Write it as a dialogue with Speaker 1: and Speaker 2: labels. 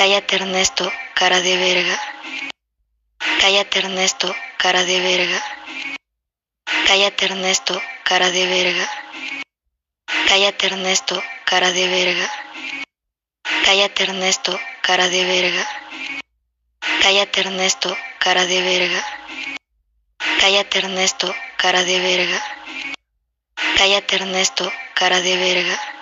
Speaker 1: Cállate Ernesto, cara de verga. Cállate Ernesto, cara de verga. Cállate Ernesto, cara de verga. Cállate Ernesto, cara de verga. Cállate Ernesto, cara de verga. Cállate Ernesto, cara de verga. Cállate Ernesto, cara de verga. Cállate Ernesto, cara de verga.